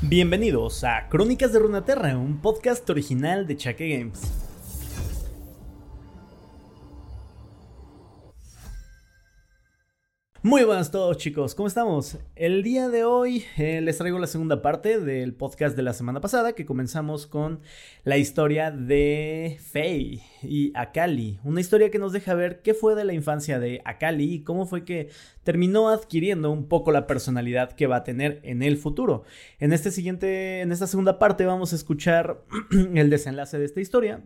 Bienvenidos a Crónicas de Runaterra, un podcast original de Chaque Games. Muy buenas todos chicos, ¿cómo estamos? El día de hoy eh, les traigo la segunda parte del podcast de la semana pasada que comenzamos con la historia de Faye y Akali, una historia que nos deja ver qué fue de la infancia de Akali y cómo fue que terminó adquiriendo un poco la personalidad que va a tener en el futuro. En este siguiente, en esta segunda parte vamos a escuchar el desenlace de esta historia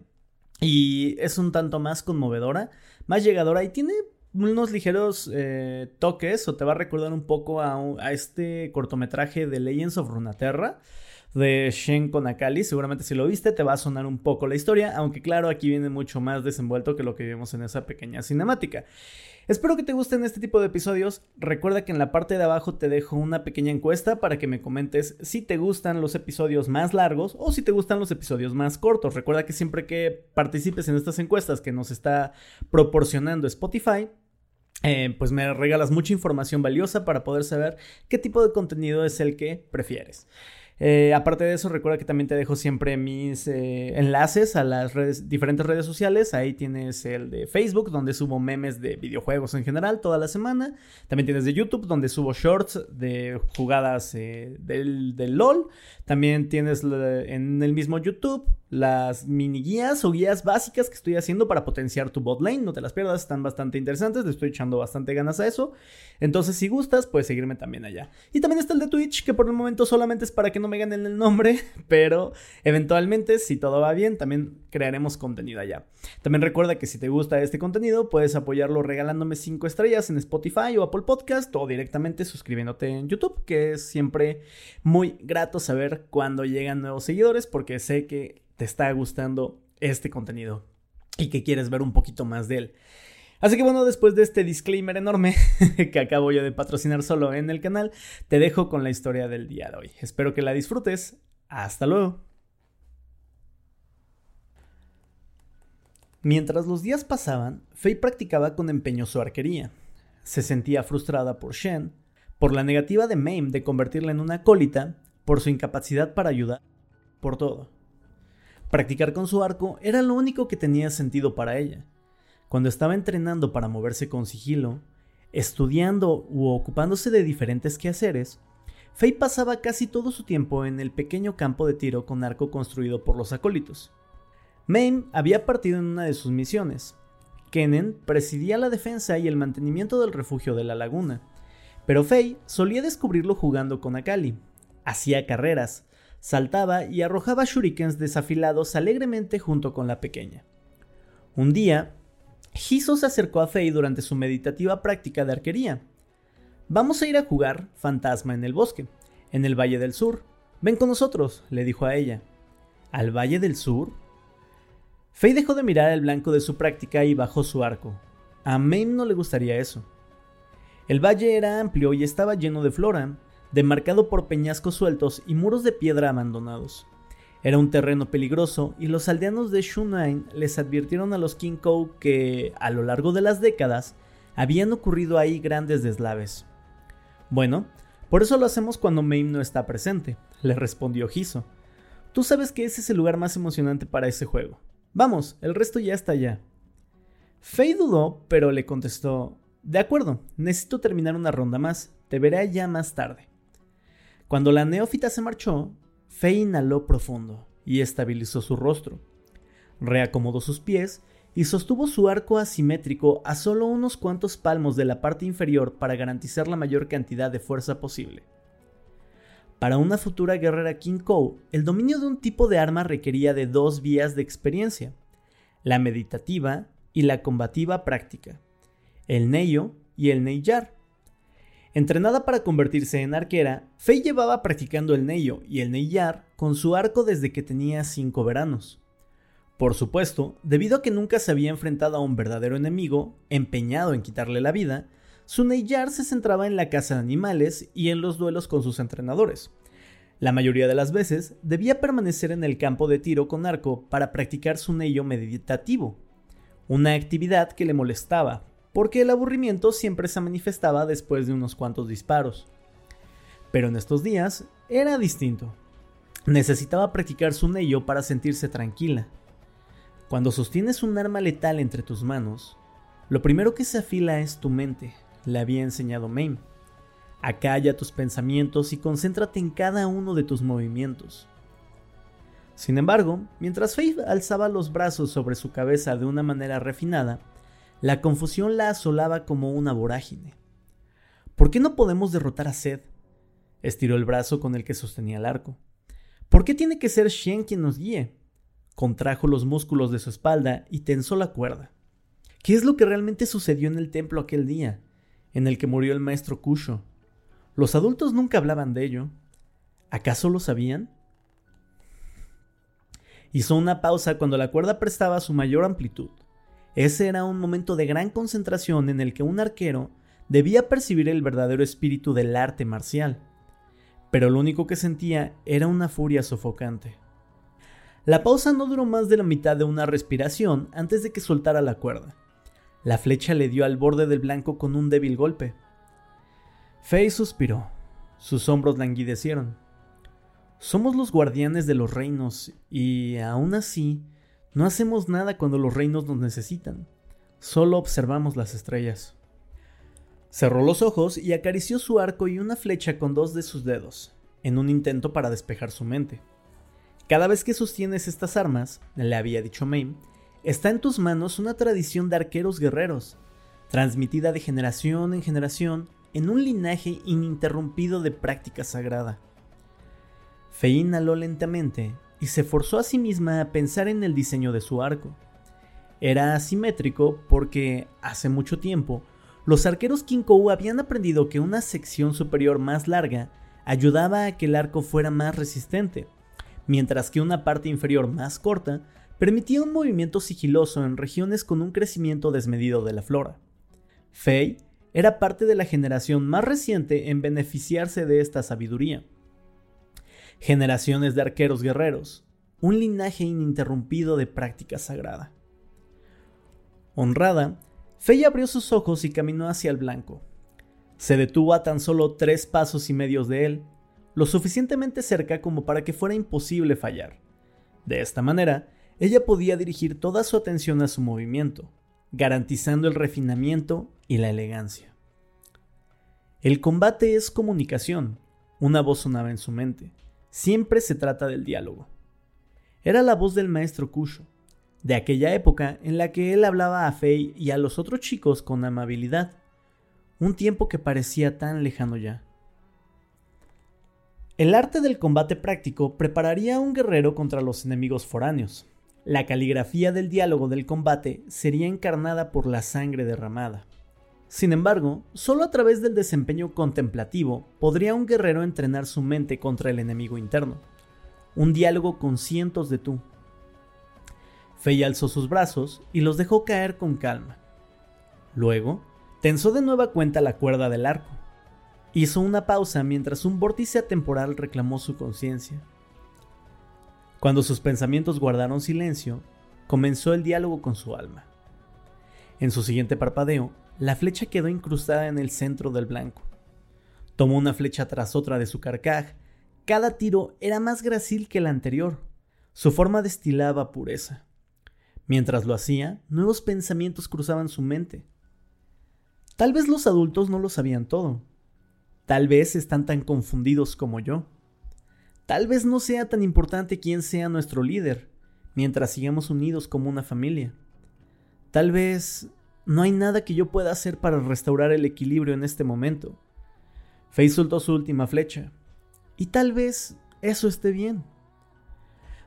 y es un tanto más conmovedora, más llegadora y tiene unos ligeros eh, toques o te va a recordar un poco a, este cortometraje de Legends of Runaterra de Shen Konakali. Seguramente si lo viste te va a sonar un poco la historia, aunque claro, aquí viene mucho más desenvuelto que lo que vimos en esa pequeña cinemática. Espero que te gusten este tipo de episodios. Recuerda que en la parte de abajo te dejo una pequeña encuesta para que me comentes si te gustan los episodios más largos o si te gustan los episodios más cortos. Recuerda que siempre que participes en estas encuestas que nos está proporcionando Spotify, eh, pues me regalas mucha información valiosa para poder saber qué tipo de contenido es el que prefieres. Eh, aparte de eso, recuerda que también te dejo siempre mis eh, enlaces a las diferentes redes sociales. Ahí tienes el de Facebook, donde subo memes de videojuegos en general toda la semana. También tienes de YouTube, donde subo shorts de jugadas del, del, LOL. También tienes en el mismo YouTube las mini guías o guías básicas que estoy haciendo para potenciar tu bot lane. No te las pierdas, están bastante interesantes. Le estoy echando bastante ganas a eso. Entonces, si gustas, puedes seguirme también allá. Y también está el de Twitch, que por el momento solamente es para que no me ganen el nombre, pero eventualmente, si todo va bien, también crearemos contenido allá. También recuerda que si te gusta este contenido, puedes apoyarlo regalándome 5 estrellas en Spotify o Apple Podcast o directamente suscribiéndote en YouTube, que es siempre muy grato saber cuando llegan nuevos seguidores, porque sé que te está gustando este contenido y que quieres ver un poquito más de él. Así que bueno, después de este disclaimer enorme que acabo yo de patrocinar solo en el canal, te dejo con la historia del día de hoy. Espero que la disfrutes. Hasta luego. Mientras los días pasaban, Faye practicaba con empeño su arquería. Se sentía frustrada por Shen, por la negativa de Mame de convertirla en una acólita, por su incapacidad para ayudar, por todo. Practicar con su arco era lo único que tenía sentido para ella. Cuando estaba entrenando para moverse con sigilo, estudiando u ocupándose de diferentes quehaceres, Faye pasaba casi todo su tiempo en el pequeño campo de tiro con arco construido por los acólitos. Mame había partido en una de sus misiones. Kennen presidía la defensa y el mantenimiento del refugio de la laguna, pero Faye solía descubrirlo jugando con Akali. Hacía carreras, saltaba y arrojaba shurikens desafilados alegremente junto con la pequeña. Un día, Hiso se acercó a Faye durante su meditativa práctica de arquería. Vamos a ir a jugar fantasma en el bosque, en el Valle del Sur. Ven con nosotros, le dijo a ella. ¿Al Valle del Sur? Faye dejó de mirar el blanco de su práctica y bajó su arco. A Mame no le gustaría eso. El valle era amplio y estaba lleno de flora, demarcado por peñascos sueltos y muros de piedra abandonados. Era un terreno peligroso y los aldeanos de Shunain les advirtieron a los Kinkou que, a lo largo de las décadas, habían ocurrido ahí grandes deslaves. Bueno, por eso lo hacemos cuando Mame no está presente, le respondió Hiso. Tú sabes que ese es el lugar más emocionante para ese juego. Vamos, el resto ya está allá. Faye dudó, pero le contestó, de acuerdo, necesito terminar una ronda más, te veré allá más tarde. Cuando la neófita se marchó, Faye inhaló profundo y estabilizó su rostro. Reacomodó sus pies y sostuvo su arco asimétrico a solo unos cuantos palmos de la parte inferior para garantizar la mayor cantidad de fuerza posible. Para una futura guerrera King Kou, el dominio de un tipo de arma requería de dos vías de experiencia, la meditativa y la combativa práctica, el Neyo y el Neiyar. Entrenada para convertirse en arquera, Faye llevaba practicando el Neyo y el Neiyar con su arco desde que tenía cinco veranos. Por supuesto, debido a que nunca se había enfrentado a un verdadero enemigo, empeñado en quitarle la vida, su Neiyar se centraba en la caza de animales y en los duelos con sus entrenadores. La mayoría de las veces debía permanecer en el campo de tiro con arco para practicar su Neyo meditativo, una actividad que le molestaba porque el aburrimiento siempre se manifestaba después de unos cuantos disparos. Pero en estos días era distinto. Necesitaba practicar su neyo para sentirse tranquila. Cuando sostienes un arma letal entre tus manos, lo primero que se afila es tu mente, le había enseñado Mame. Acalla tus pensamientos y concéntrate en cada uno de tus movimientos. Sin embargo, mientras Faith alzaba los brazos sobre su cabeza de una manera refinada, la confusión la asolaba como una vorágine. ¿Por qué no podemos derrotar a Seth? Estiró el brazo con el que sostenía el arco. ¿Por qué tiene que ser Shen quien nos guíe? Contrajo los músculos de su espalda y tensó la cuerda. ¿Qué es lo que realmente sucedió en el templo aquel día, en el que murió el maestro Kusho? Los adultos nunca hablaban de ello. ¿Acaso lo sabían? Hizo una pausa cuando la cuerda prestaba su mayor amplitud. Ese era un momento de gran concentración en el que un arquero debía percibir el verdadero espíritu del arte marcial. Pero lo único que sentía era una furia sofocante. La pausa no duró más de la mitad de una respiración antes de que soltara la cuerda. La flecha le dio al borde del blanco con un débil golpe. Faye suspiró. Sus hombros languidecieron. Somos los guardianes de los reinos y, aún así, no hacemos nada cuando los reinos nos necesitan. Solo observamos las estrellas. Cerró los ojos y acarició su arco y una flecha con dos de sus dedos, en un intento para despejar su mente. Cada vez que sostienes estas armas, le había dicho Mame, está en tus manos una tradición de arqueros guerreros, transmitida de generación en generación en un linaje ininterrumpido de práctica sagrada. Fe inhaló lentamente y se forzó a sí misma a pensar en el diseño de su arco. Era asimétrico porque, hace mucho tiempo, los arqueros Kinkou habían aprendido que una sección superior más larga ayudaba a que el arco fuera más resistente, mientras que una parte inferior más corta permitía un movimiento sigiloso en regiones con un crecimiento desmedido de la flora. Fei era parte de la generación más reciente en beneficiarse de esta sabiduría. Generaciones de arqueros guerreros, un linaje ininterrumpido de práctica sagrada. Honrada, Fey abrió sus ojos y caminó hacia el blanco. Se detuvo a tan solo tres pasos y medios de él, lo suficientemente cerca como para que fuera imposible fallar. De esta manera, ella podía dirigir toda su atención a su movimiento, garantizando el refinamiento y la elegancia. El combate es comunicación, una voz sonaba en su mente. Siempre se trata del diálogo. Era la voz del maestro Kusho, de aquella época en la que él hablaba a Fei y a los otros chicos con amabilidad, un tiempo que parecía tan lejano ya. El arte del combate práctico prepararía a un guerrero contra los enemigos foráneos, la caligrafía del diálogo del combate sería encarnada por la sangre derramada. Sin embargo, solo a través del desempeño contemplativo podría un guerrero entrenar su mente contra el enemigo interno. Un diálogo con cientos de tú. Fey alzó sus brazos y los dejó caer con calma. Luego, tensó de nueva cuenta la cuerda del arco. Hizo una pausa mientras un vórtice atemporal reclamó su conciencia. Cuando sus pensamientos guardaron silencio, comenzó el diálogo con su alma. En su siguiente parpadeo, la flecha quedó incrustada en el centro del blanco. Tomó una flecha tras otra de su carcaj. Cada tiro era más gracil que el anterior. Su forma destilaba pureza. Mientras lo hacía, nuevos pensamientos cruzaban su mente. Tal vez los adultos no lo sabían todo. Tal vez están tan confundidos como yo. Tal vez no sea tan importante quién sea nuestro líder, mientras sigamos unidos como una familia. Tal vez no hay nada que yo pueda hacer para restaurar el equilibrio en este momento. Faye soltó su última flecha. Y tal vez eso esté bien.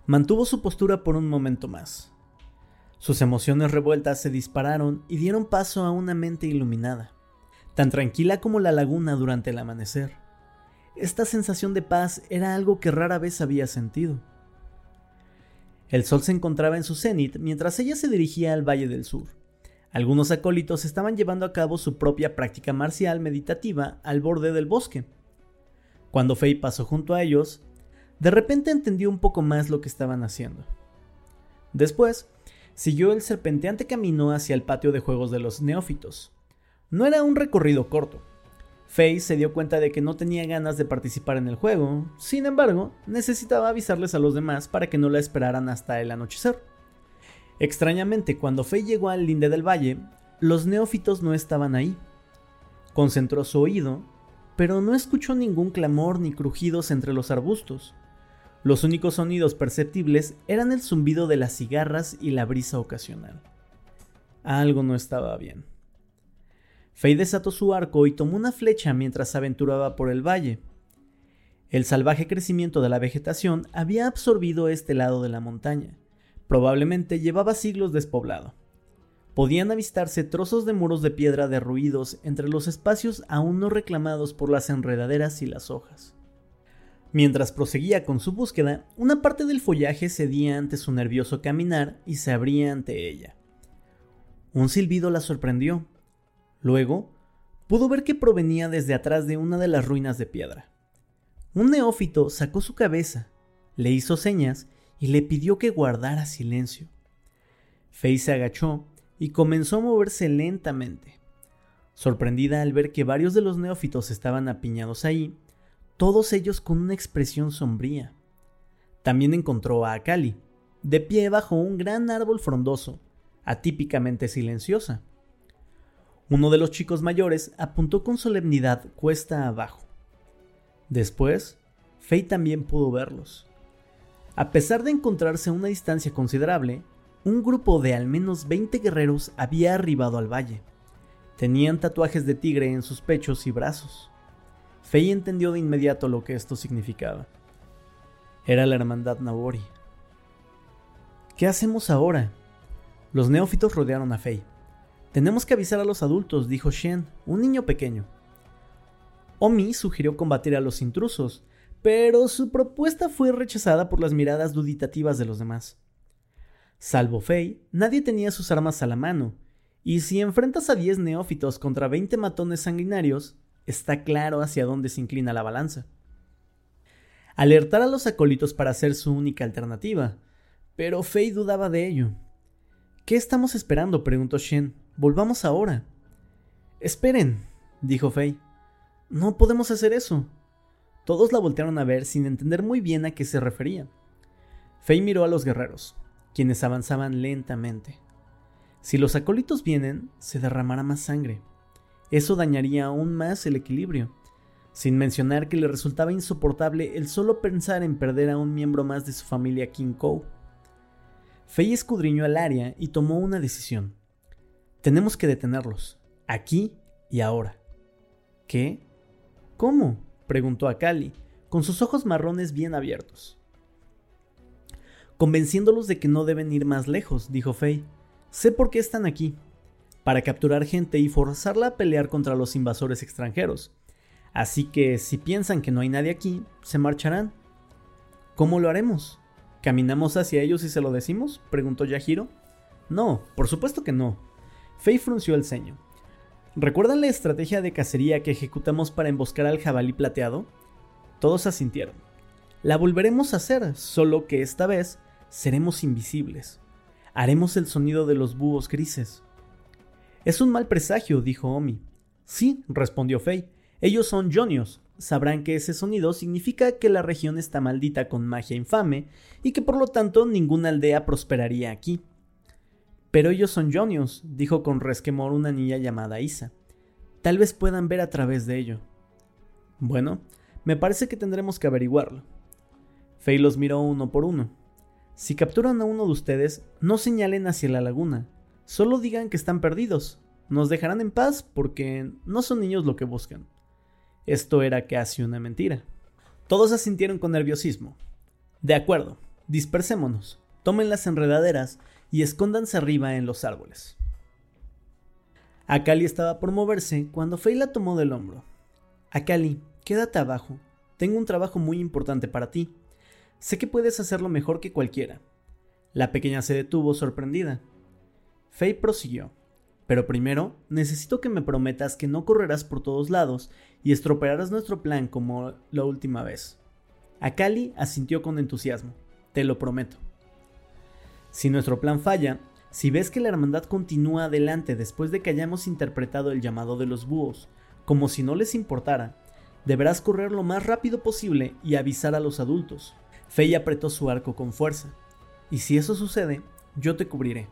Mantuvo su postura por un momento más. Sus emociones revueltas se dispararon y dieron paso a una mente iluminada, tan tranquila como la laguna durante el amanecer. Esta sensación de paz era algo que rara vez había sentido. El sol se encontraba en su cenit mientras ella se dirigía al Valle del Sur. Algunos acólitos estaban llevando a cabo su propia práctica marcial meditativa al borde del bosque. Cuando Faye pasó junto a ellos, de repente entendió un poco más lo que estaban haciendo. Después, siguió el serpenteante camino hacia el patio de juegos de los neófitos. No era un recorrido corto, Faye se dio cuenta de que no tenía ganas de participar en el juego, sin embargo, necesitaba avisarles a los demás para que no la esperaran hasta el anochecer. Extrañamente, cuando Faye llegó al linde del valle, los neófitos no estaban ahí. Concentró su oído, pero no escuchó ningún clamor ni crujidos entre los arbustos. Los únicos sonidos perceptibles eran el zumbido de las cigarras y la brisa ocasional. Algo no estaba bien. Fey desató su arco y tomó una flecha mientras aventuraba por el valle. El salvaje crecimiento de la vegetación había absorbido este lado de la montaña. Probablemente llevaba siglos despoblado. Podían avistarse trozos de muros de piedra derruidos entre los espacios aún no reclamados por las enredaderas y las hojas. Mientras proseguía con su búsqueda, una parte del follaje cedía ante su nervioso caminar y se abría ante ella. Un silbido la sorprendió, Luego, pudo ver que provenía desde atrás de una de las ruinas de piedra. Un neófito sacó su cabeza, le hizo señas y le pidió que guardara silencio. Faye se agachó y comenzó a moverse lentamente. Sorprendida al ver que varios de los neófitos estaban apiñados ahí, todos ellos con una expresión sombría. También encontró a Akali, de pie bajo un gran árbol frondoso, atípicamente silenciosa. Uno de los chicos mayores apuntó con solemnidad cuesta abajo. Después, Faye también pudo verlos. A pesar de encontrarse a una distancia considerable, un grupo de al menos 20 guerreros había arribado al valle. Tenían tatuajes de tigre en sus pechos y brazos. Faye entendió de inmediato lo que esto significaba. Era la hermandad Nabori. ¿Qué hacemos ahora? Los neófitos rodearon a Faye. Tenemos que avisar a los adultos, dijo Shen, un niño pequeño. Omi sugirió combatir a los intrusos, pero su propuesta fue rechazada por las miradas duditativas de los demás. Salvo Fei, nadie tenía sus armas a la mano, y si enfrentas a 10 neófitos contra 20 matones sanguinarios, está claro hacia dónde se inclina la balanza. Alertar a los acólitos para ser su única alternativa, pero Fei dudaba de ello. ¿Qué estamos esperando? preguntó Shen. Volvamos ahora. Esperen, dijo Fei. No podemos hacer eso. Todos la voltearon a ver sin entender muy bien a qué se refería. Fei miró a los guerreros, quienes avanzaban lentamente. Si los acólitos vienen, se derramará más sangre. Eso dañaría aún más el equilibrio, sin mencionar que le resultaba insoportable el solo pensar en perder a un miembro más de su familia King Kou. Fei escudriñó el área y tomó una decisión. Tenemos que detenerlos, aquí y ahora. ¿Qué? ¿Cómo? Preguntó a Cali, con sus ojos marrones bien abiertos. Convenciéndolos de que no deben ir más lejos, dijo Fei. Sé por qué están aquí. Para capturar gente y forzarla a pelear contra los invasores extranjeros. Así que si piensan que no hay nadie aquí, se marcharán. ¿Cómo lo haremos? ¿Caminamos hacia ellos y se lo decimos? preguntó Yahiro. No, por supuesto que no, Faye frunció el ceño. ¿Recuerdan la estrategia de cacería que ejecutamos para emboscar al jabalí plateado? Todos asintieron. La volveremos a hacer, solo que esta vez seremos invisibles. Haremos el sonido de los búhos grises. Es un mal presagio, dijo Omi. Sí, respondió Faye. Ellos son Jonios. Sabrán que ese sonido significa que la región está maldita con magia infame y que por lo tanto ninguna aldea prosperaría aquí. Pero ellos son Jonios, dijo con resquemor una niña llamada Isa. Tal vez puedan ver a través de ello. Bueno, me parece que tendremos que averiguarlo. Fey los miró uno por uno. Si capturan a uno de ustedes, no señalen hacia la laguna. Solo digan que están perdidos. Nos dejarán en paz porque no son niños lo que buscan. Esto era casi una mentira. Todos asintieron con nerviosismo. De acuerdo, dispersémonos. Tomen las enredaderas y escóndanse arriba en los árboles. Akali estaba por moverse cuando Faye la tomó del hombro. Akali, quédate abajo. Tengo un trabajo muy importante para ti. Sé que puedes hacerlo mejor que cualquiera. La pequeña se detuvo sorprendida. Faye prosiguió. Pero primero, necesito que me prometas que no correrás por todos lados y estropearás nuestro plan como la última vez. Akali asintió con entusiasmo. Te lo prometo. Si nuestro plan falla, si ves que la hermandad continúa adelante después de que hayamos interpretado el llamado de los búhos, como si no les importara, deberás correr lo más rápido posible y avisar a los adultos. Fey apretó su arco con fuerza. Y si eso sucede, yo te cubriré.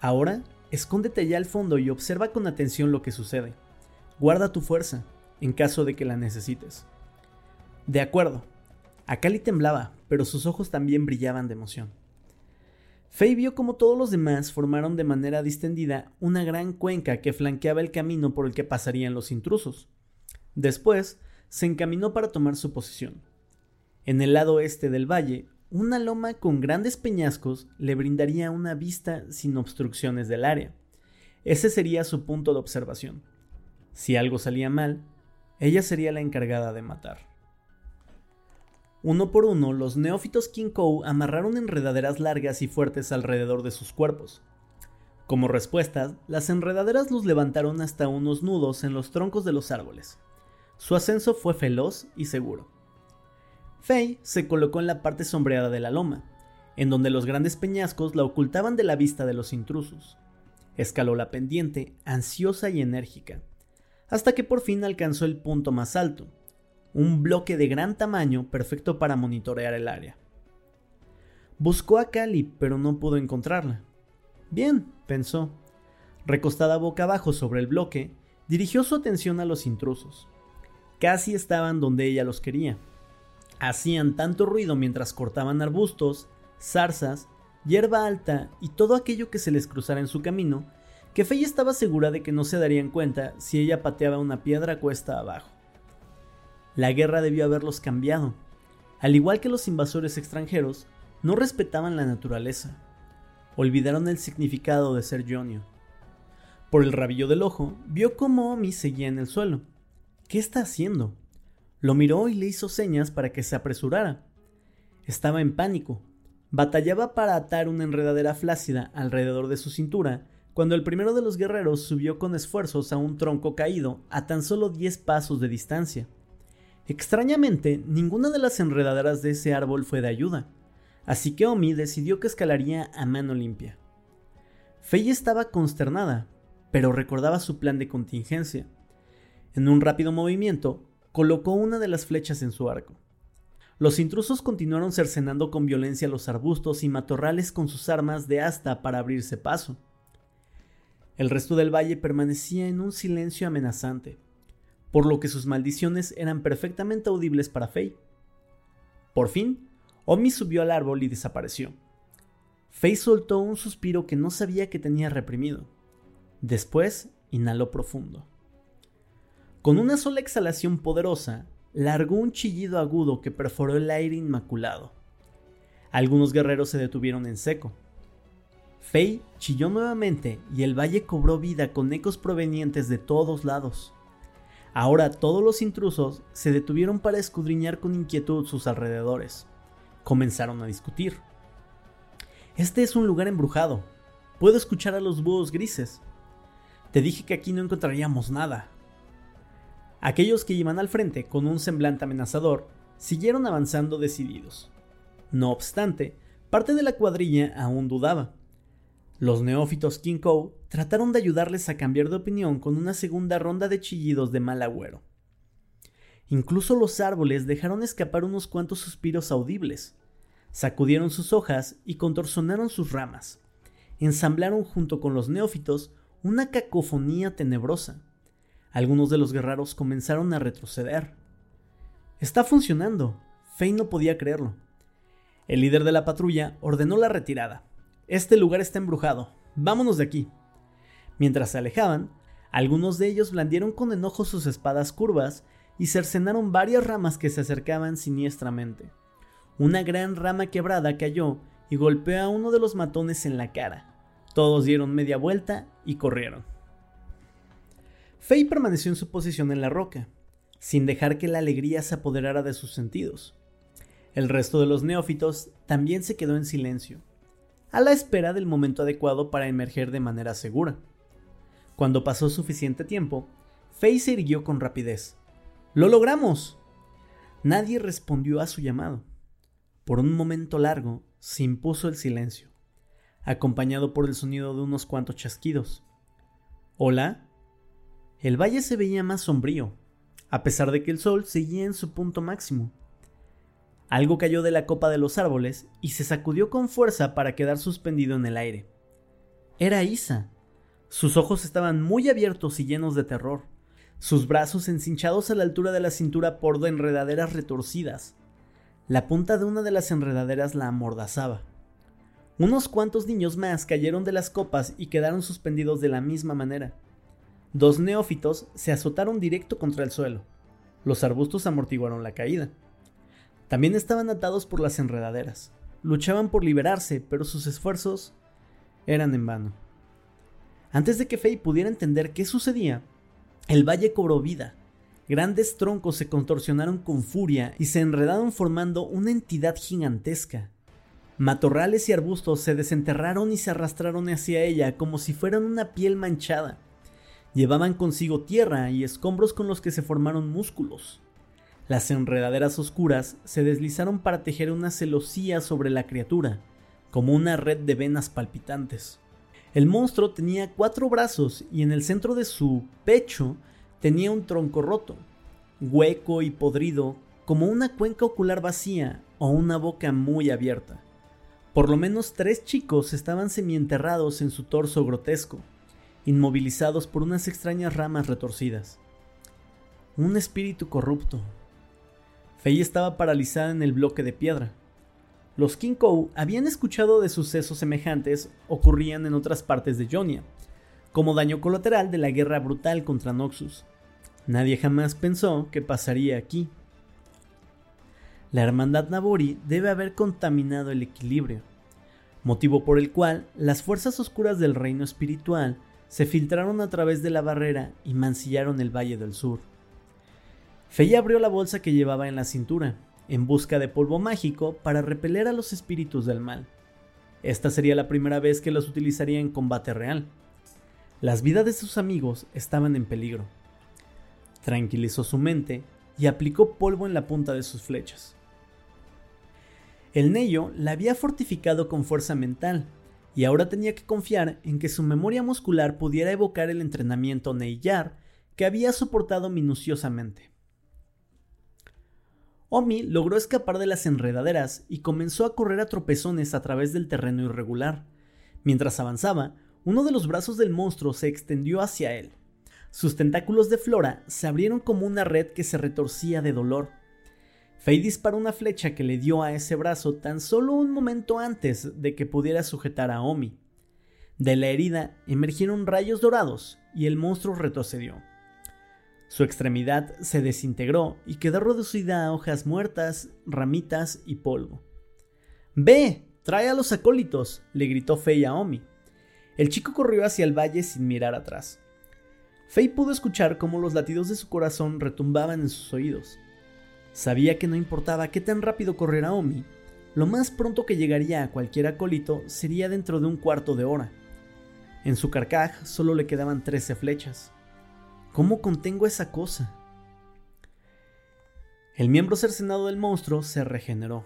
Ahora, escóndete allá al fondo y observa con atención lo que sucede. Guarda tu fuerza, en caso de que la necesites. De acuerdo. Akali temblaba, pero sus ojos también brillaban de emoción. Faye vio como todos los demás formaron de manera distendida una gran cuenca que flanqueaba el camino por el que pasarían los intrusos. Después, se encaminó para tomar su posición. En el lado este del valle, una loma con grandes peñascos le brindaría una vista sin obstrucciones del área. Ese sería su punto de observación. Si algo salía mal, ella sería la encargada de matar. Uno por uno, los neófitos Kinkou amarraron enredaderas largas y fuertes alrededor de sus cuerpos. Como respuesta, las enredaderas los levantaron hasta unos nudos en los troncos de los árboles. Su ascenso fue veloz y seguro. Fei se colocó en la parte sombreada de la loma, en donde los grandes peñascos la ocultaban de la vista de los intrusos. Escaló la pendiente, ansiosa y enérgica, hasta que por fin alcanzó el punto más alto, un bloque de gran tamaño perfecto para monitorear el área. Buscó a Cali, pero no pudo encontrarla. Bien, pensó. Recostada boca abajo sobre el bloque, dirigió su atención a los intrusos. Casi estaban donde ella los quería. Hacían tanto ruido mientras cortaban arbustos, zarzas, hierba alta y todo aquello que se les cruzara en su camino, que Fey estaba segura de que no se darían cuenta si ella pateaba una piedra cuesta abajo. La guerra debió haberlos cambiado. Al igual que los invasores extranjeros, no respetaban la naturaleza. Olvidaron el significado de ser Jonio. Por el rabillo del ojo, vio cómo Omi seguía en el suelo. ¿Qué está haciendo? Lo miró y le hizo señas para que se apresurara. Estaba en pánico. Batallaba para atar una enredadera flácida alrededor de su cintura cuando el primero de los guerreros subió con esfuerzos a un tronco caído a tan solo 10 pasos de distancia. Extrañamente, ninguna de las enredaderas de ese árbol fue de ayuda, así que Omi decidió que escalaría a mano limpia. Fei estaba consternada, pero recordaba su plan de contingencia. En un rápido movimiento, colocó una de las flechas en su arco. Los intrusos continuaron cercenando con violencia los arbustos y matorrales con sus armas de asta para abrirse paso. El resto del valle permanecía en un silencio amenazante por lo que sus maldiciones eran perfectamente audibles para Faye. Por fin, Omi subió al árbol y desapareció. Faye soltó un suspiro que no sabía que tenía reprimido. Después, inhaló profundo. Con una sola exhalación poderosa, largó un chillido agudo que perforó el aire inmaculado. Algunos guerreros se detuvieron en seco. Faye chilló nuevamente y el valle cobró vida con ecos provenientes de todos lados. Ahora todos los intrusos se detuvieron para escudriñar con inquietud sus alrededores. Comenzaron a discutir. Este es un lugar embrujado. Puedo escuchar a los búhos grises. Te dije que aquí no encontraríamos nada. Aquellos que iban al frente con un semblante amenazador siguieron avanzando decididos. No obstante, parte de la cuadrilla aún dudaba. Los neófitos Kinkou trataron de ayudarles a cambiar de opinión con una segunda ronda de chillidos de mal agüero. Incluso los árboles dejaron escapar unos cuantos suspiros audibles. Sacudieron sus hojas y contorsionaron sus ramas. Ensamblaron junto con los neófitos una cacofonía tenebrosa. Algunos de los guerreros comenzaron a retroceder. Está funcionando. Fey no podía creerlo. El líder de la patrulla ordenó la retirada. Este lugar está embrujado. Vámonos de aquí. Mientras se alejaban, algunos de ellos blandieron con enojo sus espadas curvas y cercenaron varias ramas que se acercaban siniestramente. Una gran rama quebrada cayó y golpeó a uno de los matones en la cara. Todos dieron media vuelta y corrieron. Fei permaneció en su posición en la roca, sin dejar que la alegría se apoderara de sus sentidos. El resto de los neófitos también se quedó en silencio, a la espera del momento adecuado para emerger de manera segura. Cuando pasó suficiente tiempo, Faye se irguió con rapidez. ¡Lo logramos! Nadie respondió a su llamado. Por un momento largo se impuso el silencio, acompañado por el sonido de unos cuantos chasquidos. ¿Hola? El valle se veía más sombrío, a pesar de que el sol seguía en su punto máximo. Algo cayó de la copa de los árboles y se sacudió con fuerza para quedar suspendido en el aire. Era Isa. Sus ojos estaban muy abiertos y llenos de terror, sus brazos encinchados a la altura de la cintura por enredaderas retorcidas. La punta de una de las enredaderas la amordazaba. Unos cuantos niños más cayeron de las copas y quedaron suspendidos de la misma manera. Dos neófitos se azotaron directo contra el suelo. Los arbustos amortiguaron la caída. También estaban atados por las enredaderas. Luchaban por liberarse, pero sus esfuerzos eran en vano. Antes de que Faye pudiera entender qué sucedía, el valle cobró vida. Grandes troncos se contorsionaron con furia y se enredaron formando una entidad gigantesca. Matorrales y arbustos se desenterraron y se arrastraron hacia ella como si fueran una piel manchada. Llevaban consigo tierra y escombros con los que se formaron músculos. Las enredaderas oscuras se deslizaron para tejer una celosía sobre la criatura, como una red de venas palpitantes. El monstruo tenía cuatro brazos y en el centro de su pecho tenía un tronco roto, hueco y podrido, como una cuenca ocular vacía o una boca muy abierta. Por lo menos tres chicos estaban semienterrados en su torso grotesco, inmovilizados por unas extrañas ramas retorcidas. Un espíritu corrupto, Fei estaba paralizada en el bloque de piedra. Los Kinkou habían escuchado de sucesos semejantes ocurrían en otras partes de Jonia, como daño colateral de la guerra brutal contra Noxus. Nadie jamás pensó que pasaría aquí. La hermandad Nabori debe haber contaminado el equilibrio, motivo por el cual las fuerzas oscuras del reino espiritual se filtraron a través de la barrera y mancillaron el Valle del Sur. Fey abrió la bolsa que llevaba en la cintura, en busca de polvo mágico para repeler a los espíritus del mal. Esta sería la primera vez que los utilizaría en combate real. Las vidas de sus amigos estaban en peligro. Tranquilizó su mente y aplicó polvo en la punta de sus flechas. El Neyo la había fortificado con fuerza mental, y ahora tenía que confiar en que su memoria muscular pudiera evocar el entrenamiento Neiyar que había soportado minuciosamente. Omi logró escapar de las enredaderas y comenzó a correr a tropezones a través del terreno irregular. Mientras avanzaba, uno de los brazos del monstruo se extendió hacia él. Sus tentáculos de flora se abrieron como una red que se retorcía de dolor. Faye disparó una flecha que le dio a ese brazo tan solo un momento antes de que pudiera sujetar a Omi. De la herida emergieron rayos dorados y el monstruo retrocedió. Su extremidad se desintegró y quedó reducida a hojas muertas, ramitas y polvo. ¡Ve! ¡Trae a los acólitos! le gritó Fei a Omi. El chico corrió hacia el valle sin mirar atrás. Fei pudo escuchar cómo los latidos de su corazón retumbaban en sus oídos. Sabía que no importaba qué tan rápido corriera Omi, lo más pronto que llegaría a cualquier acólito sería dentro de un cuarto de hora. En su carcaj solo le quedaban trece flechas. ¿Cómo contengo esa cosa? El miembro cercenado del monstruo se regeneró.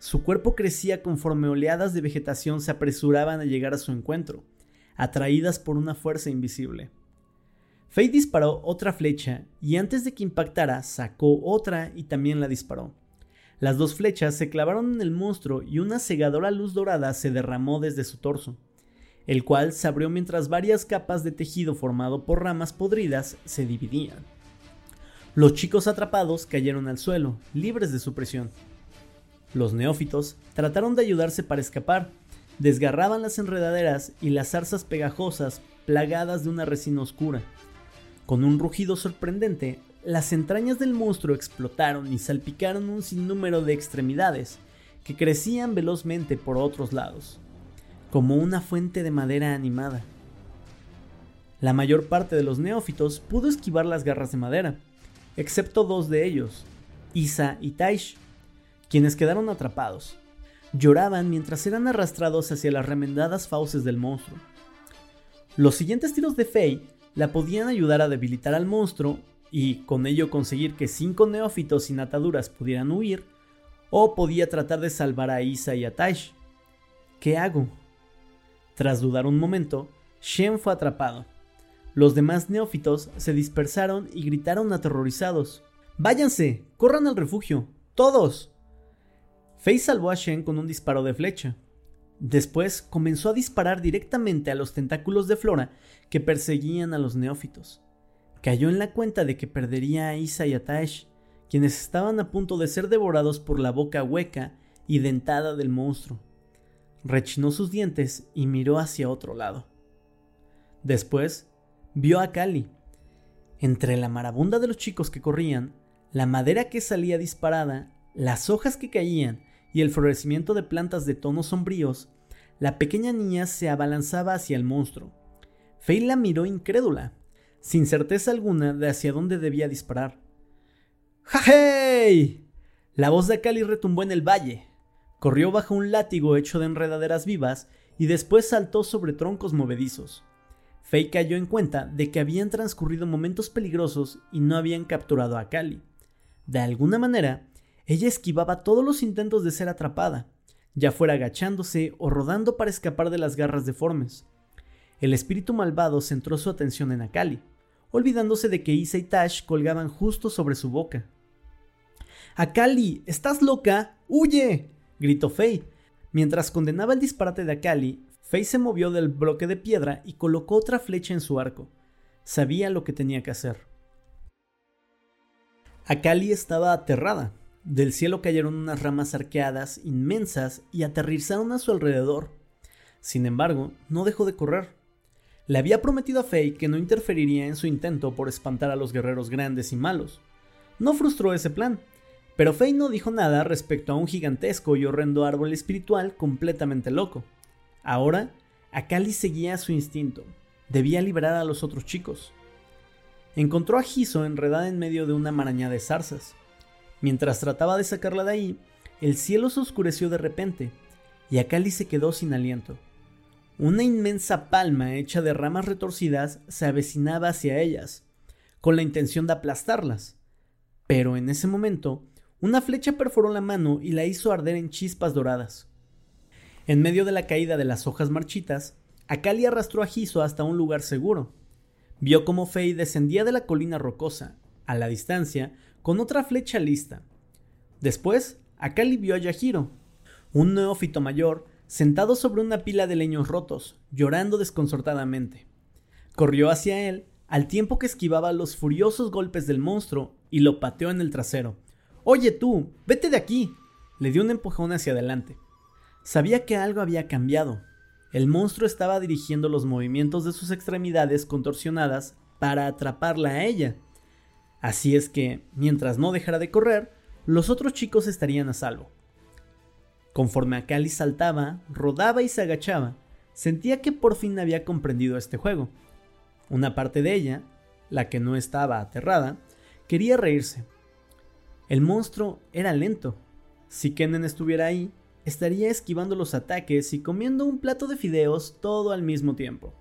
Su cuerpo crecía conforme oleadas de vegetación se apresuraban a llegar a su encuentro, atraídas por una fuerza invisible. Faye disparó otra flecha y antes de que impactara sacó otra y también la disparó. Las dos flechas se clavaron en el monstruo y una cegadora luz dorada se derramó desde su torso el cual se abrió mientras varias capas de tejido formado por ramas podridas se dividían. Los chicos atrapados cayeron al suelo, libres de su presión. Los neófitos trataron de ayudarse para escapar, desgarraban las enredaderas y las zarzas pegajosas plagadas de una resina oscura. Con un rugido sorprendente, las entrañas del monstruo explotaron y salpicaron un sinnúmero de extremidades que crecían velozmente por otros lados como una fuente de madera animada. La mayor parte de los neófitos pudo esquivar las garras de madera, excepto dos de ellos, Isa y Taish, quienes quedaron atrapados. Lloraban mientras eran arrastrados hacia las remendadas fauces del monstruo. Los siguientes tiros de Fei la podían ayudar a debilitar al monstruo y con ello conseguir que cinco neófitos sin ataduras pudieran huir, o podía tratar de salvar a Isa y a Taish. ¿Qué hago? Tras dudar un momento, Shen fue atrapado. Los demás neófitos se dispersaron y gritaron aterrorizados. ¡Váyanse! ¡Corran al refugio! ¡Todos! Faye salvó a Shen con un disparo de flecha. Después comenzó a disparar directamente a los tentáculos de Flora que perseguían a los neófitos. Cayó en la cuenta de que perdería a Isa y a Taesh, quienes estaban a punto de ser devorados por la boca hueca y dentada del monstruo. Rechinó sus dientes y miró hacia otro lado. Después vio a Kali. Entre la marabunda de los chicos que corrían, la madera que salía disparada, las hojas que caían y el florecimiento de plantas de tonos sombríos, la pequeña niña se abalanzaba hacia el monstruo. Faye la miró incrédula, sin certeza alguna de hacia dónde debía disparar. ¡Jajey! La voz de Kali retumbó en el valle. Corrió bajo un látigo hecho de enredaderas vivas y después saltó sobre troncos movedizos. Faye cayó en cuenta de que habían transcurrido momentos peligrosos y no habían capturado a Kali. De alguna manera, ella esquivaba todos los intentos de ser atrapada, ya fuera agachándose o rodando para escapar de las garras deformes. El espíritu malvado centró su atención en Akali, olvidándose de que Isa y Tash colgaban justo sobre su boca. ¡Akali! ¿Estás loca? ¡Huye! Gritó Faye. Mientras condenaba el disparate de Akali, Faye se movió del bloque de piedra y colocó otra flecha en su arco. Sabía lo que tenía que hacer. Akali estaba aterrada. Del cielo cayeron unas ramas arqueadas inmensas y aterrizaron a su alrededor. Sin embargo, no dejó de correr. Le había prometido a Faye que no interferiría en su intento por espantar a los guerreros grandes y malos. No frustró ese plan, pero Faye no dijo nada respecto a un gigantesco y horrendo árbol espiritual completamente loco. Ahora, Akali seguía su instinto. Debía liberar a los otros chicos. Encontró a Giso enredada en medio de una maraña de zarzas. Mientras trataba de sacarla de ahí, el cielo se oscureció de repente y Akali se quedó sin aliento. Una inmensa palma hecha de ramas retorcidas se avecinaba hacia ellas, con la intención de aplastarlas. Pero en ese momento, una flecha perforó la mano y la hizo arder en chispas doradas. En medio de la caída de las hojas marchitas, Akali arrastró a Giso hasta un lugar seguro. Vio cómo Fei descendía de la colina rocosa, a la distancia, con otra flecha lista. Después, Akali vio a Yahiro, un neófito mayor, sentado sobre una pila de leños rotos, llorando desconcertadamente. Corrió hacia él, al tiempo que esquivaba los furiosos golpes del monstruo, y lo pateó en el trasero. Oye tú, vete de aquí. Le dio un empujón hacia adelante. Sabía que algo había cambiado. El monstruo estaba dirigiendo los movimientos de sus extremidades contorsionadas para atraparla a ella. Así es que, mientras no dejara de correr, los otros chicos estarían a salvo. Conforme Akali saltaba, rodaba y se agachaba, sentía que por fin había comprendido este juego. Una parte de ella, la que no estaba aterrada, quería reírse. El monstruo era lento. Si Kennen estuviera ahí, estaría esquivando los ataques y comiendo un plato de fideos todo al mismo tiempo.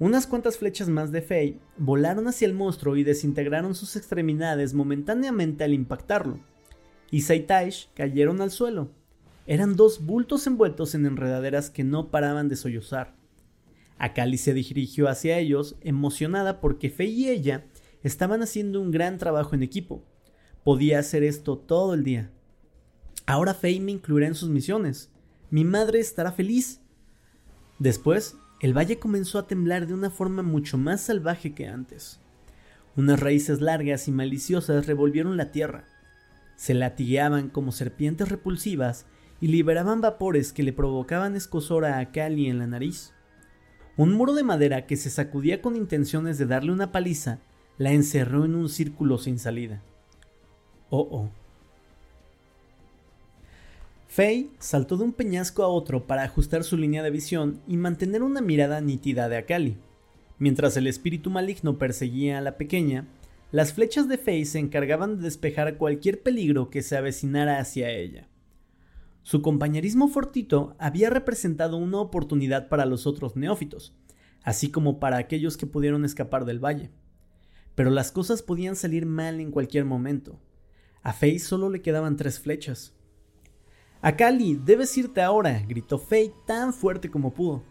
Unas cuantas flechas más de Fei volaron hacia el monstruo y desintegraron sus extremidades momentáneamente al impactarlo. Y Saitaish cayeron al suelo. Eran dos bultos envueltos en enredaderas que no paraban de sollozar. Akali se dirigió hacia ellos, emocionada porque Fei y ella estaban haciendo un gran trabajo en equipo. Podía hacer esto todo el día. Ahora Faye me incluirá en sus misiones. Mi madre estará feliz. Después, el valle comenzó a temblar de una forma mucho más salvaje que antes. Unas raíces largas y maliciosas revolvieron la tierra. Se latigueaban como serpientes repulsivas y liberaban vapores que le provocaban escosor a Kali en la nariz. Un muro de madera que se sacudía con intenciones de darle una paliza la encerró en un círculo sin salida. Oh, oh. Faye saltó de un peñasco a otro para ajustar su línea de visión y mantener una mirada nítida de Akali. Mientras el espíritu maligno perseguía a la pequeña, las flechas de Faye se encargaban de despejar cualquier peligro que se avecinara hacia ella. Su compañerismo fortito había representado una oportunidad para los otros neófitos, así como para aquellos que pudieron escapar del valle. Pero las cosas podían salir mal en cualquier momento. A Faye solo le quedaban tres flechas. Akali, debes irte ahora, gritó Faye tan fuerte como pudo.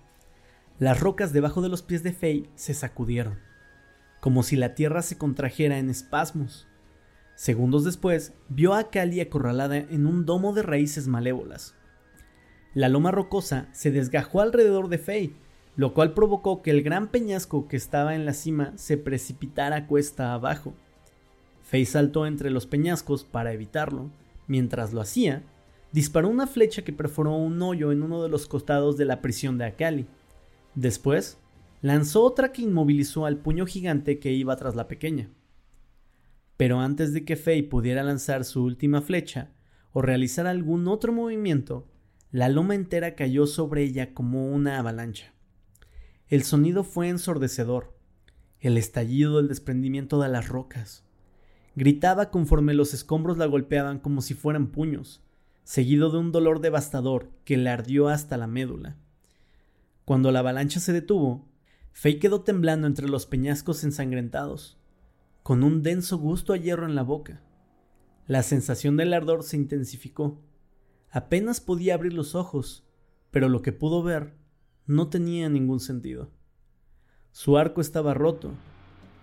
Las rocas debajo de los pies de Faye se sacudieron. como si la tierra se contrajera en espasmos. Segundos después, vio a Kali acorralada en un domo de raíces malévolas. La loma rocosa se desgajó alrededor de Faye, lo cual provocó que el gran peñasco que estaba en la cima se precipitara cuesta abajo. Faye saltó entre los peñascos para evitarlo. Mientras lo hacía, disparó una flecha que perforó un hoyo en uno de los costados de la prisión de Akali. Después, lanzó otra que inmovilizó al puño gigante que iba tras la pequeña. Pero antes de que Faye pudiera lanzar su última flecha o realizar algún otro movimiento, la loma entera cayó sobre ella como una avalancha. El sonido fue ensordecedor, el estallido del desprendimiento de las rocas. Gritaba conforme los escombros la golpeaban como si fueran puños, seguido de un dolor devastador que le ardió hasta la médula. Cuando la avalancha se detuvo, Faye quedó temblando entre los peñascos ensangrentados, con un denso gusto a hierro en la boca. La sensación del ardor se intensificó. Apenas podía abrir los ojos, pero lo que pudo ver no tenía ningún sentido. Su arco estaba roto,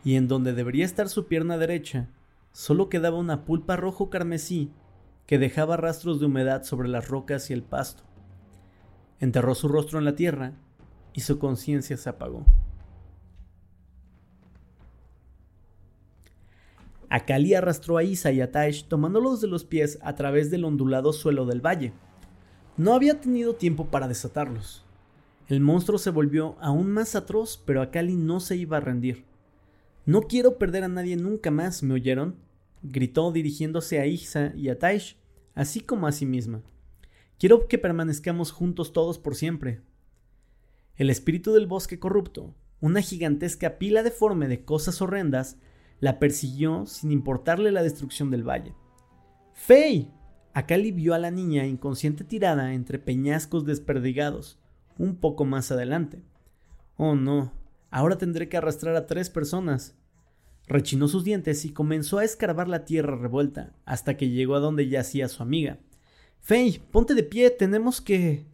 y en donde debería estar su pierna derecha, solo quedaba una pulpa rojo carmesí que dejaba rastros de humedad sobre las rocas y el pasto. Enterró su rostro en la tierra y su conciencia se apagó. Akali arrastró a Isa y a Taish tomándolos de los pies a través del ondulado suelo del valle. No había tenido tiempo para desatarlos. El monstruo se volvió aún más atroz, pero Akali no se iba a rendir. No quiero perder a nadie nunca más, ¿me oyeron? gritó dirigiéndose a Isa y a Taish, así como a sí misma. Quiero que permanezcamos juntos todos por siempre. El espíritu del bosque corrupto, una gigantesca pila deforme de cosas horrendas, la persiguió sin importarle la destrucción del valle. ¡Fey! Akali vio a la niña inconsciente tirada entre peñascos desperdigados, un poco más adelante. Oh no, ahora tendré que arrastrar a tres personas. Rechinó sus dientes y comenzó a escarbar la tierra revuelta hasta que llegó a donde yacía su amiga. Fey, ponte de pie, tenemos que...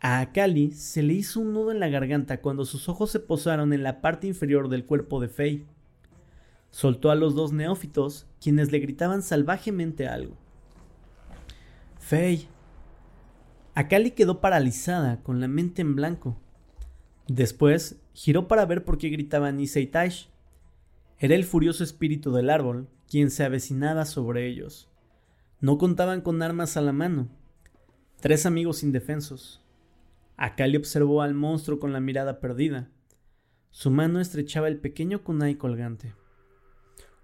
A Akali se le hizo un nudo en la garganta cuando sus ojos se posaron en la parte inferior del cuerpo de Fey. Soltó a los dos neófitos, quienes le gritaban salvajemente algo. Fey. Akali quedó paralizada, con la mente en blanco. Después giró para ver por qué gritaban y Taish. Era el furioso espíritu del árbol quien se avecinaba sobre ellos. No contaban con armas a la mano. Tres amigos indefensos. Akali observó al monstruo con la mirada perdida. Su mano estrechaba el pequeño kunai colgante.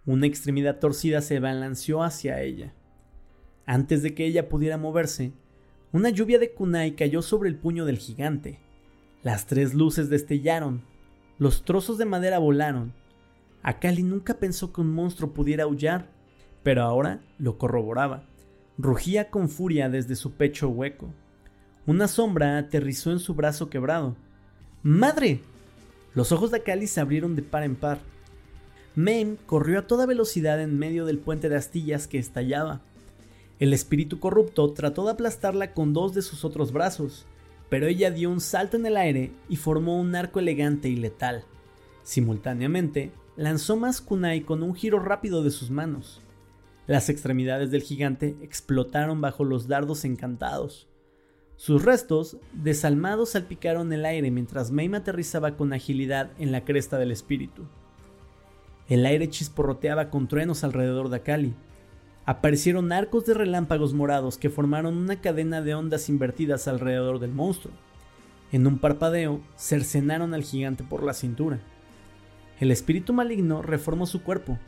Una extremidad torcida se balanceó hacia ella. Antes de que ella pudiera moverse, una lluvia de kunai cayó sobre el puño del gigante. Las tres luces destellaron, los trozos de madera volaron Akali nunca pensó que un monstruo pudiera aullar, pero ahora lo corroboraba. Rugía con furia desde su pecho hueco. Una sombra aterrizó en su brazo quebrado. ¡Madre! Los ojos de Akali se abrieron de par en par. Mame corrió a toda velocidad en medio del puente de astillas que estallaba. El espíritu corrupto trató de aplastarla con dos de sus otros brazos, pero ella dio un salto en el aire y formó un arco elegante y letal. Simultáneamente, lanzó más kunai con un giro rápido de sus manos. Las extremidades del gigante explotaron bajo los dardos encantados. Sus restos, desalmados, salpicaron el aire mientras Mame aterrizaba con agilidad en la cresta del espíritu. El aire chisporroteaba con truenos alrededor de Akali. Aparecieron arcos de relámpagos morados que formaron una cadena de ondas invertidas alrededor del monstruo. En un parpadeo, cercenaron al gigante por la cintura. El espíritu maligno reformó su cuerpo,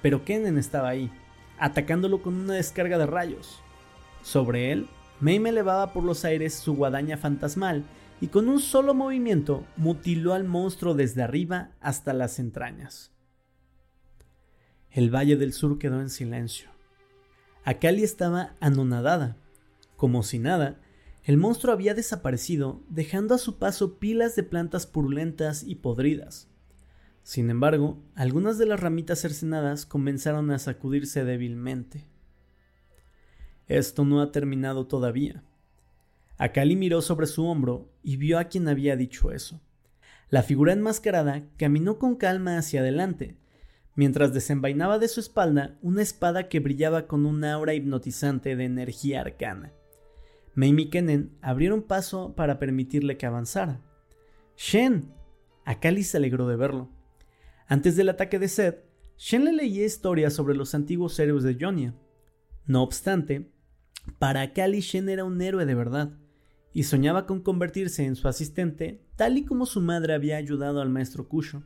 pero Kennen estaba ahí, atacándolo con una descarga de rayos. Sobre él, me elevaba por los aires su guadaña fantasmal y con un solo movimiento mutiló al monstruo desde arriba hasta las entrañas. El Valle del Sur quedó en silencio. Akali estaba anonadada. Como si nada, el monstruo había desaparecido, dejando a su paso pilas de plantas purulentas y podridas. Sin embargo, algunas de las ramitas cercenadas comenzaron a sacudirse débilmente. Esto no ha terminado todavía. Akali miró sobre su hombro y vio a quien había dicho eso. La figura enmascarada caminó con calma hacia adelante, mientras desenvainaba de su espalda una espada que brillaba con un aura hipnotizante de energía arcana. Mame y Kenen abrieron paso para permitirle que avanzara. ¡Shen! Akali se alegró de verlo. Antes del ataque de Seth, Shen le leía historias sobre los antiguos héroes de Jonia. No obstante, para Akali Shen era un héroe de verdad, y soñaba con convertirse en su asistente tal y como su madre había ayudado al maestro Kusho.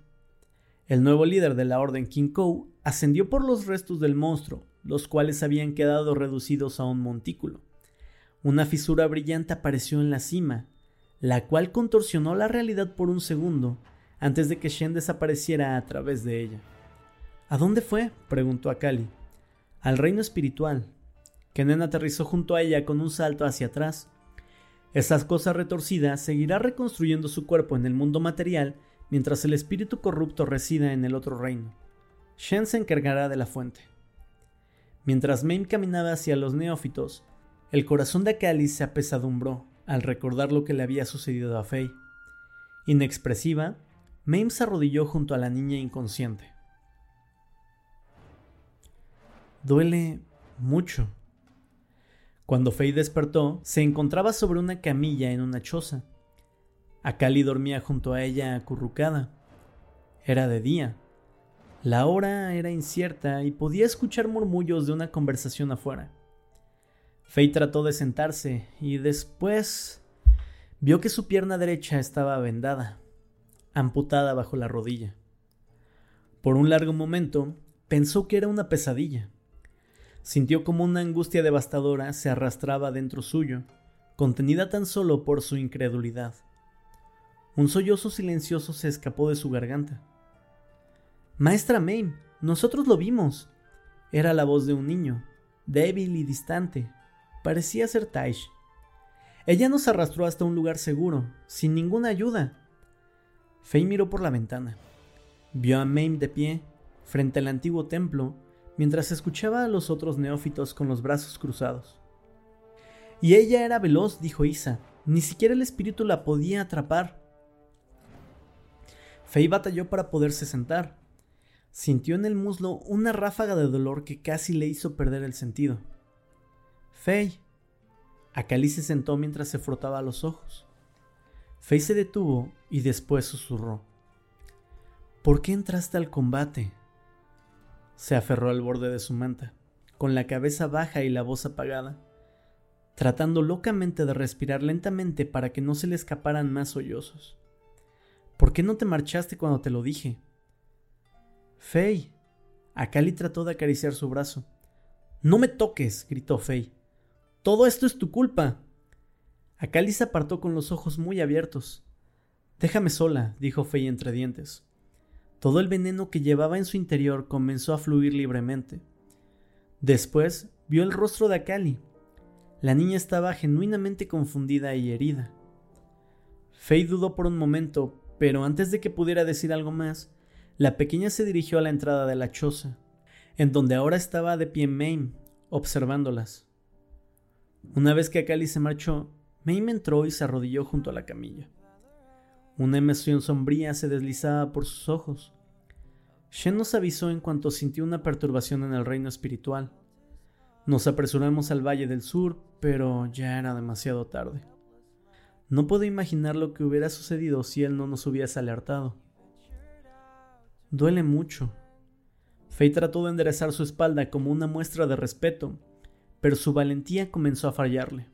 El nuevo líder de la orden Kinkou ascendió por los restos del monstruo, los cuales habían quedado reducidos a un montículo. Una fisura brillante apareció en la cima, la cual contorsionó la realidad por un segundo antes de que Shen desapareciera a través de ella. ¿A dónde fue? preguntó Akali. Al reino espiritual. Kenen aterrizó junto a ella con un salto hacia atrás. Esa cosa retorcida seguirá reconstruyendo su cuerpo en el mundo material mientras el espíritu corrupto resida en el otro reino. Shen se encargará de la fuente. Mientras Mame caminaba hacia los neófitos, el corazón de Akali se apesadumbró al recordar lo que le había sucedido a Faye. Inexpresiva, Mame se arrodilló junto a la niña inconsciente. Duele mucho. Cuando Faye despertó, se encontraba sobre una camilla en una choza. Akali dormía junto a ella acurrucada. Era de día. La hora era incierta y podía escuchar murmullos de una conversación afuera. Faye trató de sentarse y después vio que su pierna derecha estaba vendada amputada bajo la rodilla. Por un largo momento pensó que era una pesadilla. Sintió como una angustia devastadora se arrastraba dentro suyo, contenida tan solo por su incredulidad. Un sollozo silencioso se escapó de su garganta. Maestra Mame, nosotros lo vimos. Era la voz de un niño, débil y distante. Parecía ser Taish. Ella nos arrastró hasta un lugar seguro, sin ninguna ayuda. Faye miró por la ventana. Vio a Mame de pie, frente al antiguo templo, mientras escuchaba a los otros neófitos con los brazos cruzados. Y ella era veloz, dijo Isa. Ni siquiera el espíritu la podía atrapar. Faye batalló para poderse sentar. Sintió en el muslo una ráfaga de dolor que casi le hizo perder el sentido. Faye. Akali se sentó mientras se frotaba los ojos. Faye se detuvo y después susurró. ¿Por qué entraste al combate? Se aferró al borde de su manta, con la cabeza baja y la voz apagada, tratando locamente de respirar lentamente para que no se le escaparan más sollozos. ¿Por qué no te marchaste cuando te lo dije? Faye. Akali trató de acariciar su brazo. No me toques, gritó Faye. Todo esto es tu culpa. Akali se apartó con los ojos muy abiertos. Déjame sola, dijo Faye entre dientes. Todo el veneno que llevaba en su interior comenzó a fluir libremente. Después vio el rostro de Akali. La niña estaba genuinamente confundida y herida. Faye dudó por un momento, pero antes de que pudiera decir algo más, la pequeña se dirigió a la entrada de la choza, en donde ahora estaba de pie Mame, observándolas. Una vez que Akali se marchó, Mame entró y se arrodilló junto a la camilla. Una emoción sombría se deslizaba por sus ojos. Shen nos avisó en cuanto sintió una perturbación en el reino espiritual. Nos apresuramos al Valle del Sur, pero ya era demasiado tarde. No puedo imaginar lo que hubiera sucedido si él no nos hubiese alertado. Duele mucho. Faye trató de enderezar su espalda como una muestra de respeto, pero su valentía comenzó a fallarle.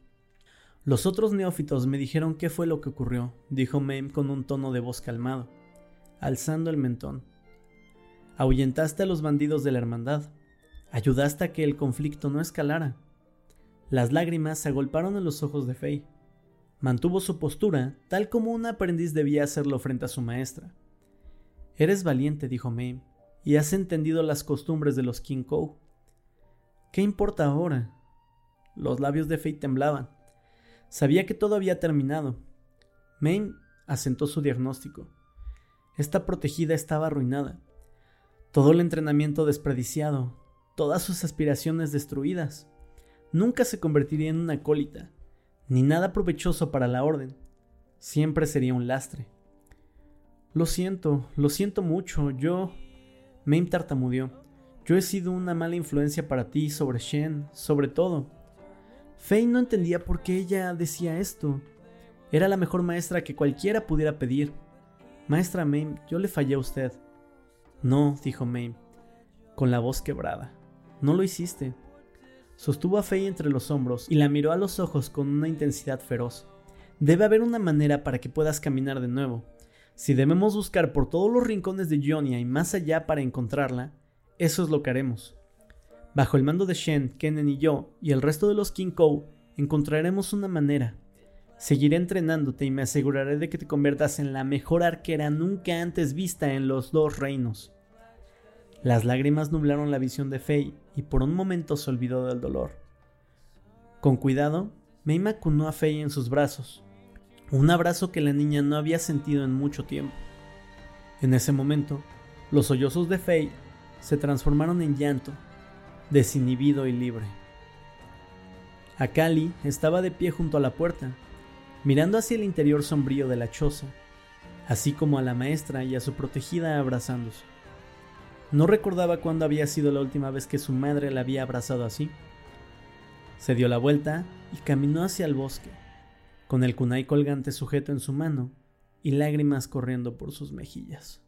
Los otros neófitos me dijeron qué fue lo que ocurrió, dijo Mame con un tono de voz calmado, alzando el mentón. Ahuyentaste a los bandidos de la hermandad. Ayudaste a que el conflicto no escalara. Las lágrimas se agolparon en los ojos de Faye. Mantuvo su postura, tal como un aprendiz debía hacerlo frente a su maestra. Eres valiente, dijo Mame, y has entendido las costumbres de los King Kou. ¿Qué importa ahora? Los labios de Faye temblaban. Sabía que todo había terminado. Maine asentó su diagnóstico. Esta protegida estaba arruinada. Todo el entrenamiento desperdiciado, todas sus aspiraciones destruidas. Nunca se convertiría en una acólita, ni nada provechoso para la orden. Siempre sería un lastre. Lo siento, lo siento mucho, yo... Mame tartamudeó. Yo he sido una mala influencia para ti sobre Shen, sobre todo. Faye no entendía por qué ella decía esto. Era la mejor maestra que cualquiera pudiera pedir. Maestra Mame, yo le fallé a usted. No, dijo Mame, con la voz quebrada. No lo hiciste. Sostuvo a Faye entre los hombros y la miró a los ojos con una intensidad feroz. Debe haber una manera para que puedas caminar de nuevo. Si debemos buscar por todos los rincones de Jonia y más allá para encontrarla, eso es lo que haremos. Bajo el mando de Shen, Kennen y yo, y el resto de los Kou, encontraremos una manera. Seguiré entrenándote y me aseguraré de que te conviertas en la mejor arquera nunca antes vista en los dos reinos. Las lágrimas nublaron la visión de Fei y por un momento se olvidó del dolor. Con cuidado, Mei acunó a Fei en sus brazos, un abrazo que la niña no había sentido en mucho tiempo. En ese momento, los sollozos de Fei se transformaron en llanto, desinhibido y libre. Akali estaba de pie junto a la puerta, mirando hacia el interior sombrío de la choza, así como a la maestra y a su protegida abrazándose. No recordaba cuándo había sido la última vez que su madre la había abrazado así. Se dio la vuelta y caminó hacia el bosque, con el kunai colgante sujeto en su mano y lágrimas corriendo por sus mejillas.